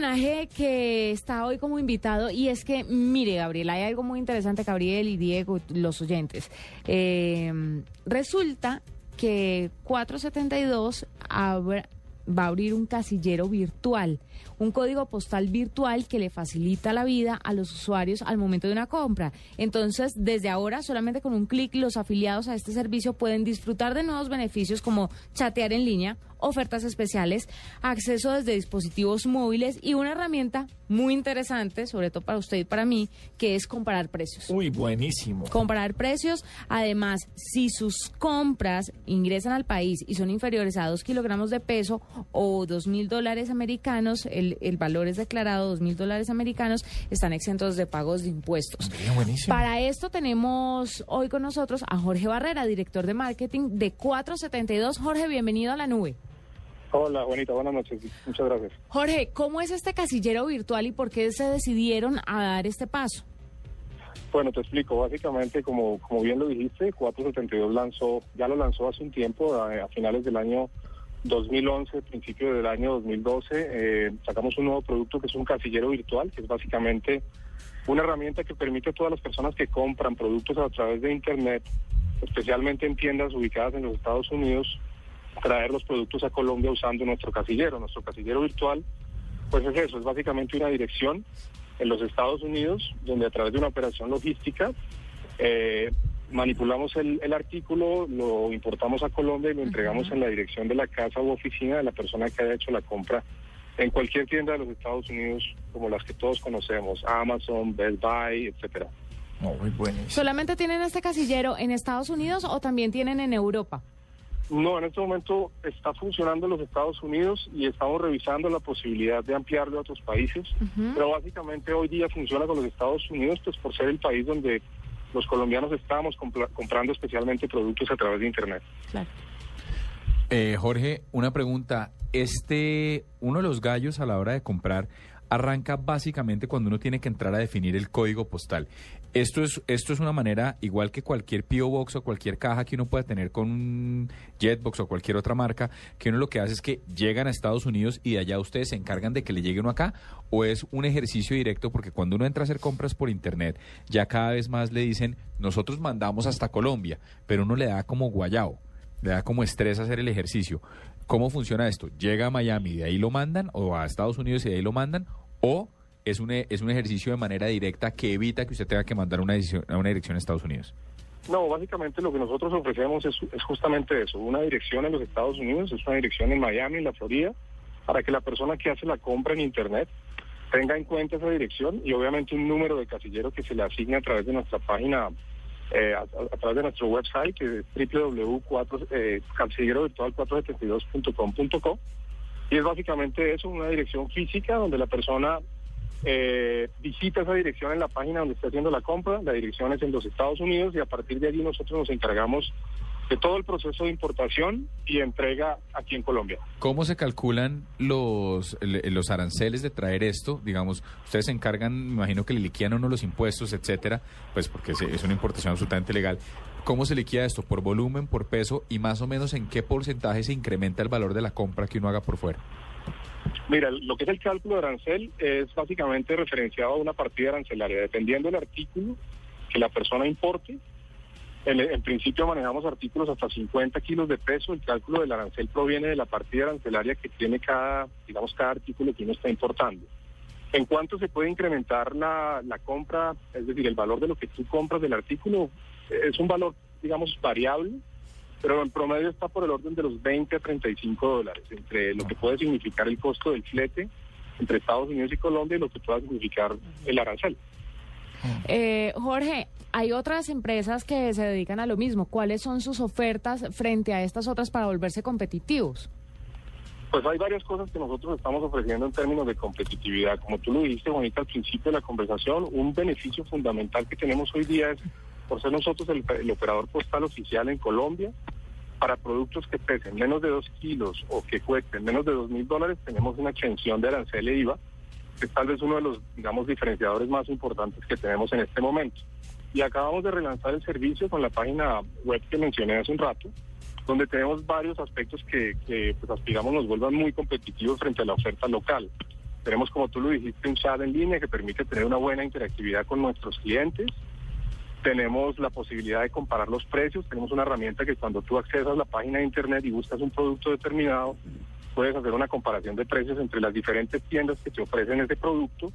Personaje que está hoy como invitado y es que, mire, Gabriel, hay algo muy interesante, Gabriel y Diego, los oyentes. Eh, resulta que 472 abra- va a abrir un casillero virtual, un código postal virtual que le facilita la vida a los usuarios al momento de una compra. Entonces, desde ahora, solamente con un clic, los afiliados a este servicio pueden disfrutar de nuevos beneficios como chatear en línea, ofertas especiales, acceso desde dispositivos móviles y una herramienta muy interesante, sobre todo para usted y para mí, que es comparar precios. Uy, buenísimo. Comparar precios, además, si sus compras ingresan al país y son inferiores a 2 kilogramos de peso o 2 mil dólares americanos, el, el valor es declarado 2 mil dólares americanos, están exentos de pagos de impuestos. Buenísimo. Para esto tenemos hoy con nosotros a Jorge Barrera, director de marketing de 472. Jorge, bienvenido a la nube. Hola, Juanita, buenas noches. Muchas gracias. Jorge, ¿cómo es este casillero virtual y por qué se decidieron a dar este paso? Bueno, te explico. Básicamente, como, como bien lo dijiste, 472 lanzó, ya lo lanzó hace un tiempo, a, a finales del año 2011, principio del año 2012. eh, sacamos un nuevo producto que es un casillero virtual, que es básicamente una herramienta que permite a todas las personas que compran productos a través de Internet, especialmente en tiendas ubicadas en los Estados Unidos, traer los productos a Colombia usando nuestro casillero. Nuestro casillero virtual, pues es eso, es básicamente una dirección en los Estados Unidos, donde a través de una operación logística eh, manipulamos el, el artículo, lo importamos a Colombia y lo entregamos en la dirección de la casa u oficina de la persona que haya hecho la compra en cualquier tienda de los Estados Unidos, como las que todos conocemos, Amazon, Best Buy, etcétera. Muy buenísimo. ¿Solamente tienen este casillero en Estados Unidos o también tienen en Europa? No, en este momento está funcionando en los Estados Unidos y estamos revisando la posibilidad de ampliarlo a otros países, pero básicamente hoy día funciona con los Estados Unidos, pues por ser el país donde los colombianos estamos compra- comprando especialmente productos a través de Internet. Claro. Eh, Jorge, una pregunta. Este, uno de los gallos a la hora de comprar arranca básicamente cuando uno tiene que entrar a definir el código postal. Esto es, esto es una manera, igual que cualquier P.O. Box o cualquier caja que uno pueda tener con un Jetbox o cualquier otra marca, que uno lo que hace es que llegan a Estados Unidos y de allá ustedes se encargan de que le llegue uno acá, o es un ejercicio directo, porque cuando uno entra a hacer compras por internet, ya cada vez más le dicen, nosotros mandamos hasta Colombia, pero uno le da como guayao, le da como estrés hacer el ejercicio. ¿Cómo funciona esto? ¿Llega a Miami y de ahí lo mandan? ¿O a Estados Unidos y de ahí lo mandan? ¿O es un, es un ejercicio de manera directa que evita que usted tenga que mandar una, decisión- a una dirección a Estados Unidos? No, básicamente lo que nosotros ofrecemos es, justamente eso, una dirección en los Estados Unidos, es una dirección en Miami, en la Florida, para que la persona que hace la compra en Internet tenga en cuenta esa dirección y obviamente un número de casillero que se le asigne a través de nuestra página, eh, a, través de nuestro website, que es www.casillero-virtual472.com.co. Y es básicamente eso, una dirección física donde la persona eh, visita esa dirección en la página donde está haciendo la compra. La dirección es en los Estados Unidos y a partir de allí nosotros nos encargamos de todo el proceso de importación y entrega aquí en Colombia. ¿Cómo se calculan los, le- los aranceles de traer esto? Digamos, ustedes se encargan, me imagino que le liquidan uno los impuestos, etcétera, pues porque es una importación absolutamente legal. ¿Cómo se liquida esto? ¿Por volumen, por peso y más o menos en qué porcentaje se incrementa el valor de la compra que uno haga por fuera? Mira, lo que es el cálculo de arancel es básicamente referenciado a una partida arancelaria. Dependiendo del artículo que la persona importe, en, principio manejamos artículos hasta 50 kilos de peso. El cálculo del arancel proviene de la partida arancelaria que tiene cada, digamos, cada artículo que uno está importando. ¿En cuánto se puede incrementar la, la compra? Es decir, el valor de lo que tú compras del artículo es un valor, digamos, variable, pero en promedio está por el orden de los 20 a 35 dólares, entre lo que puede significar el costo del flete entre Estados Unidos y Colombia y lo que pueda significar el arancel. Eh, Jorge, hay otras empresas que se dedican a lo mismo. ¿Cuáles son sus ofertas frente a estas otras para volverse competitivos? Pues hay varias cosas que nosotros estamos ofreciendo en términos de competitividad. Como tú lo dijiste, Juanita, al principio de la conversación, un beneficio fundamental que tenemos hoy día es, por ser nosotros el, el operador postal oficial en Colombia, para productos que pesen menos de dos kilos o que cuesten menos de dos mil dólares, tenemos una exención de arancel e IVA, que es tal vez uno de los, digamos, diferenciadores más importantes que tenemos en este momento. Y acabamos de relanzar el servicio con la página web que mencioné hace un rato, donde tenemos varios aspectos que, que pues, aspiramos nos vuelvan muy competitivos frente a la oferta local. Tenemos, como tú lo dijiste, un chat en línea que permite tener una buena interactividad con nuestros clientes. Tenemos la posibilidad de comparar los precios. Tenemos una herramienta que cuando tú accedes a la página de internet y buscas un producto determinado, puedes hacer una comparación de precios entre las diferentes tiendas que te ofrecen ese producto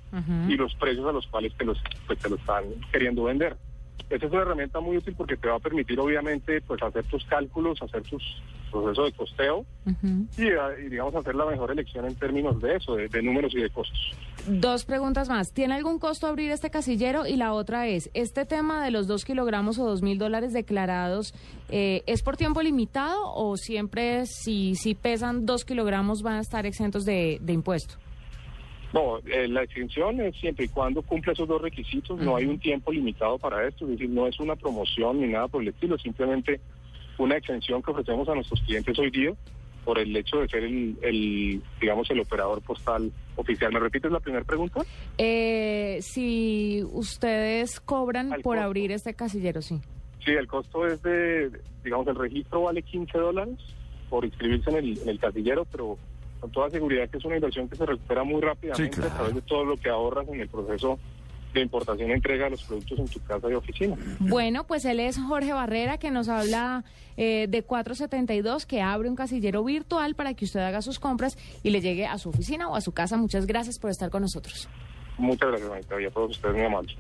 y los precios a los cuales te, los, pues, te lo están queriendo vender. Esa es una herramienta muy útil porque te va a permitir, obviamente, pues hacer tus cálculos, hacer tus procesos de costeo y, y, digamos, hacer la mejor elección en términos de eso, de, de, números y de costos. Dos preguntas más. ¿Tiene algún costo abrir este casillero? Y la otra es, ¿este tema de los dos kilogramos o dos mil dólares declarados eh, es por tiempo limitado o siempre si, si pesan dos kilogramos van a estar exentos de, de impuesto? No, eh, la exención es siempre y cuando cumple esos dos requisitos, no hay un tiempo limitado para esto, es decir, no es una promoción ni nada por el estilo, simplemente una exención que ofrecemos a nuestros clientes hoy día por el hecho de ser el, el digamos, el operador postal oficial. ¿Me repites la primera pregunta? Eh, si ustedes cobran Al por costo. abrir este casillero, sí. Sí, el costo es de, digamos, el registro vale 15 dólares por inscribirse en el, en el casillero, pero con toda seguridad que es una inversión que se recupera muy rápidamente claro. a través de todo lo que ahorras en el proceso de importación e entrega de los productos en tu casa y oficina. Bueno, pues él es Jorge Barrera, que nos habla eh, de 472, que abre un casillero virtual para que usted haga sus compras y le llegue a su oficina o a su casa. Muchas gracias por estar con nosotros. Muchas gracias, Juanita, y a todos ustedes muy amables.